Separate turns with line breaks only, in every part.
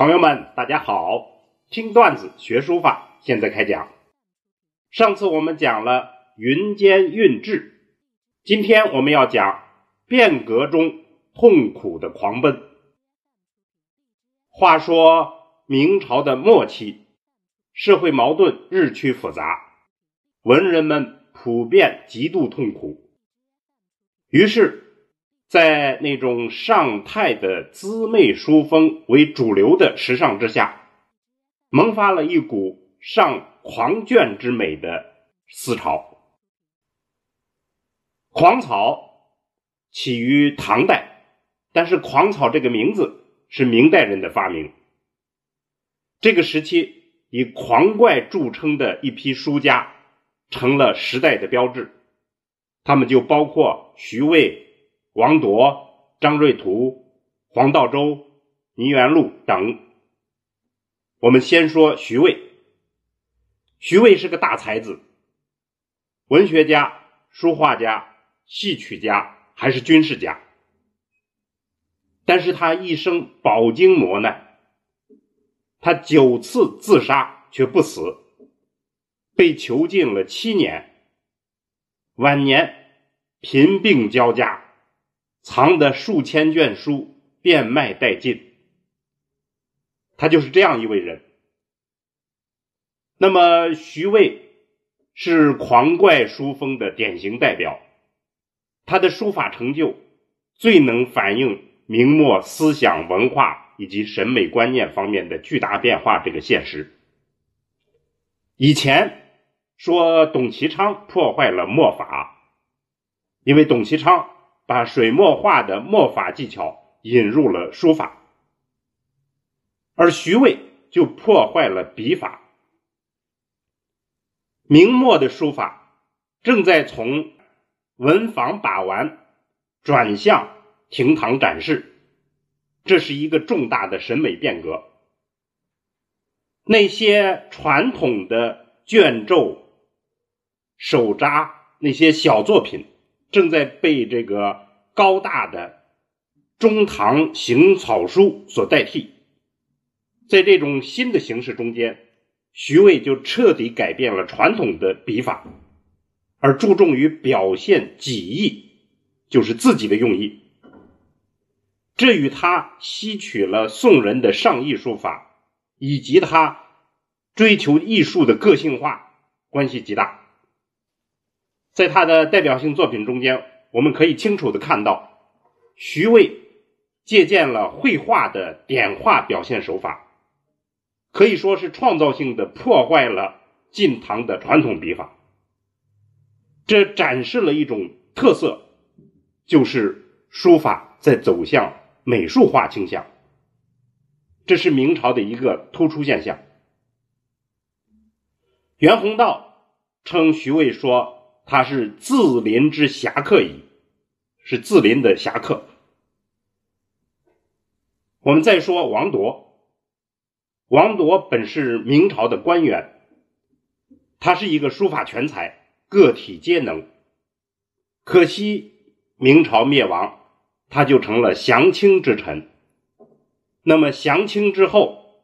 朋友们，大家好！听段子学书法，现在开讲。上次我们讲了云间韵致，今天我们要讲变革中痛苦的狂奔。话说明朝的末期，社会矛盾日趋复杂，文人们普遍极度痛苦，于是。在那种上态的姿媚书风为主流的时尚之下，萌发了一股上狂卷之美的思潮。狂草起于唐代，但是狂草这个名字是明代人的发明。这个时期以狂怪著称的一批书家成了时代的标志，他们就包括徐渭。王铎、张瑞图、黄道周、倪元禄等。我们先说徐渭。徐渭是个大才子，文学家、书画家、戏曲家，还是军事家。但是他一生饱经磨难，他九次自杀却不死，被囚禁了七年，晚年贫病交加。藏的数千卷书变卖殆尽，他就是这样一位人。那么，徐渭是狂怪书风的典型代表，他的书法成就最能反映明末思想文化以及审美观念方面的巨大变化这个现实。以前说董其昌破坏了墨法，因为董其昌。把水墨画的墨法技巧引入了书法，而徐渭就破坏了笔法。明末的书法正在从文房把玩转向亭堂展示，这是一个重大的审美变革。那些传统的卷轴、手札那些小作品。正在被这个高大的中唐行草书所代替，在这种新的形式中间，徐渭就彻底改变了传统的笔法，而注重于表现己意，就是自己的用意。这与他吸取了宋人的上意书法，以及他追求艺术的个性化关系极大。在他的代表性作品中间，我们可以清楚的看到，徐渭借鉴了绘画的点画表现手法，可以说是创造性的破坏了晋唐的传统笔法。这展示了一种特色，就是书法在走向美术化倾向，这是明朝的一个突出现象。袁宏道称徐渭说。他是自临之侠客矣，是自临的侠客。我们再说王铎，王铎本是明朝的官员，他是一个书法全才，个体皆能。可惜明朝灭亡，他就成了降清之臣。那么降清之后，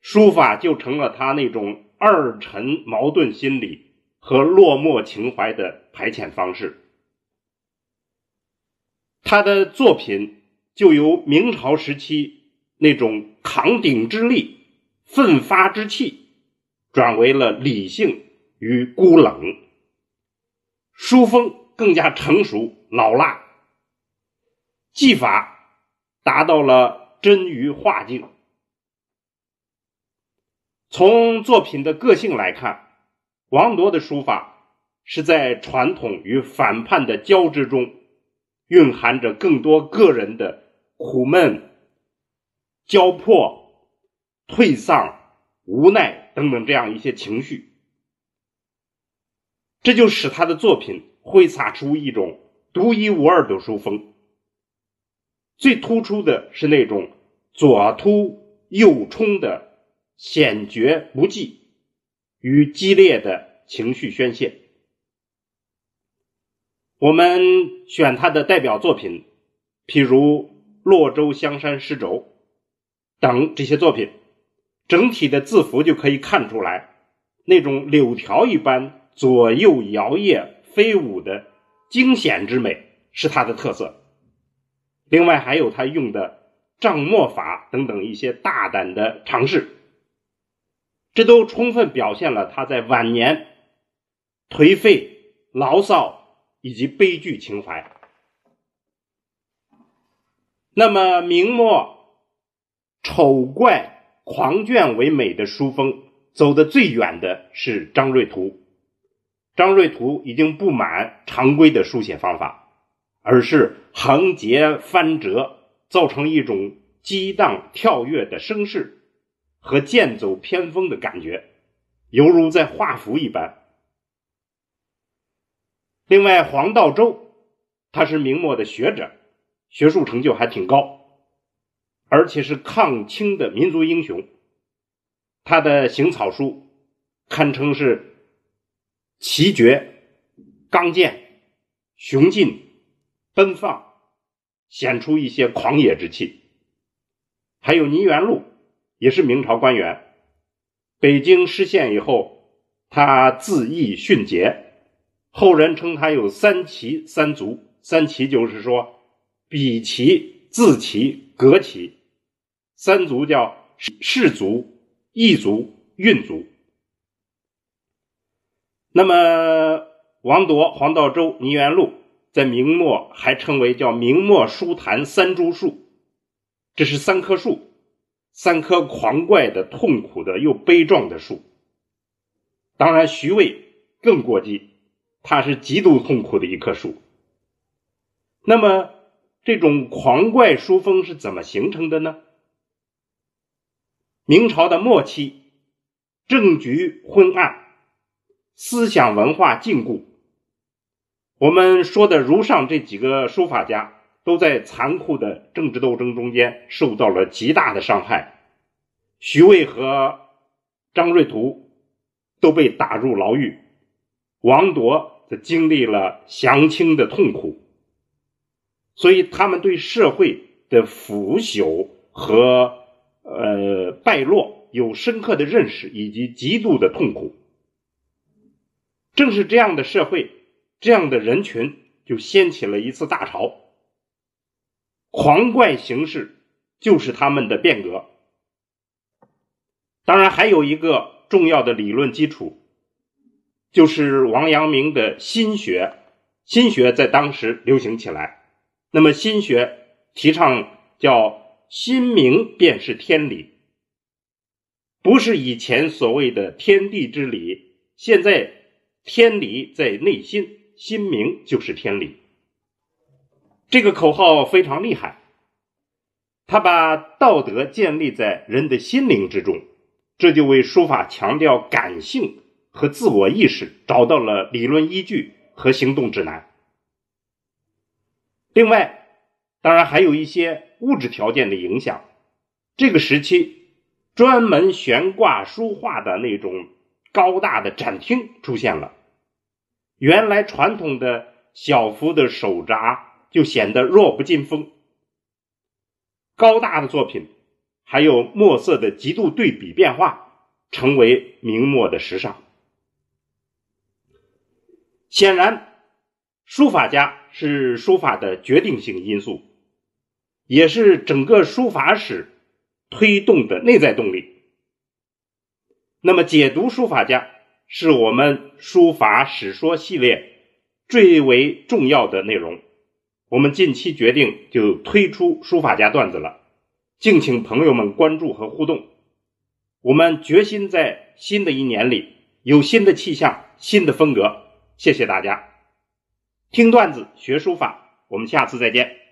书法就成了他那种二臣矛盾心理。和落寞情怀的排遣方式，他的作品就由明朝时期那种扛鼎之力、奋发之气，转为了理性与孤冷，书风更加成熟老辣，技法达到了臻于画境。从作品的个性来看。王铎的书法是在传统与反叛的交织中，蕴含着更多个人的苦闷、焦迫、退丧、无奈等等这样一些情绪，这就使他的作品挥洒出一种独一无二的书风。最突出的是那种左突右冲的险绝不济。与激烈的情绪宣泄，我们选他的代表作品，譬如《洛州香山诗轴》等这些作品，整体的字符就可以看出来，那种柳条一般左右摇曳飞舞的惊险之美是他的特色。另外还有他用的账墨法等等一些大胆的尝试，这都充分表现了他在晚年颓废、牢骚以及悲剧情怀。那么明末丑怪狂狷为美的书风走得最远的是张瑞图。张瑞图已经不满常规的书写方法。而是横截翻折，造成一种激荡跳跃的声势和剑走偏锋的感觉，犹如在画符一般。另外，黄道周他是明末的学者，学术成就还挺高，而且是抗清的民族英雄。他的行草书堪称是奇绝、刚健、雄劲。奔放，显出一些狂野之气。还有倪元禄，也是明朝官员。北京失陷以后，他自缢殉节，后人称他有三奇三族。三奇就是说，笔奇、字奇、格奇。三族叫士族、异族、运族。那么王铎、黄道周、倪元禄。在明末还称为叫明末书坛三株树，这是三棵树，三棵狂怪的、痛苦的又悲壮的树。当然，徐渭更过激，他是极度痛苦的一棵树。那么，这种狂怪书风是怎么形成的呢？明朝的末期，政局昏暗，思想文化禁锢。我们说的如上这几个书法家，都在残酷的政治斗争中间受到了极大的伤害。徐渭和张瑞图都被打入牢狱，王铎则经历了降清的痛苦，所以他们对社会的腐朽和呃败落有深刻的认识以及极度的痛苦。正是这样的社会。这样的人群就掀起了一次大潮，狂怪形式就是他们的变革。当然，还有一个重要的理论基础，就是王阳明的心学。心学在当时流行起来，那么心学提倡叫“心明便是天理”，不是以前所谓的天地之理，现在天理在内心。心明就是天理，这个口号非常厉害。他把道德建立在人的心灵之中，这就为书法强调感性和自我意识找到了理论依据和行动指南。另外，当然还有一些物质条件的影响。这个时期，专门悬挂书画的那种高大的展厅出现了。原来传统的小幅的手札就显得弱不禁风，高大的作品，还有墨色的极度对比变化，成为明末的时尚。显然，书法家是书法的决定性因素，也是整个书法史推动的内在动力。那么，解读书法家。是我们书法史说系列最为重要的内容。我们近期决定就推出书法家段子了，敬请朋友们关注和互动。我们决心在新的一年里有新的气象、新的风格。谢谢大家，听段子学书法，我们下次再见。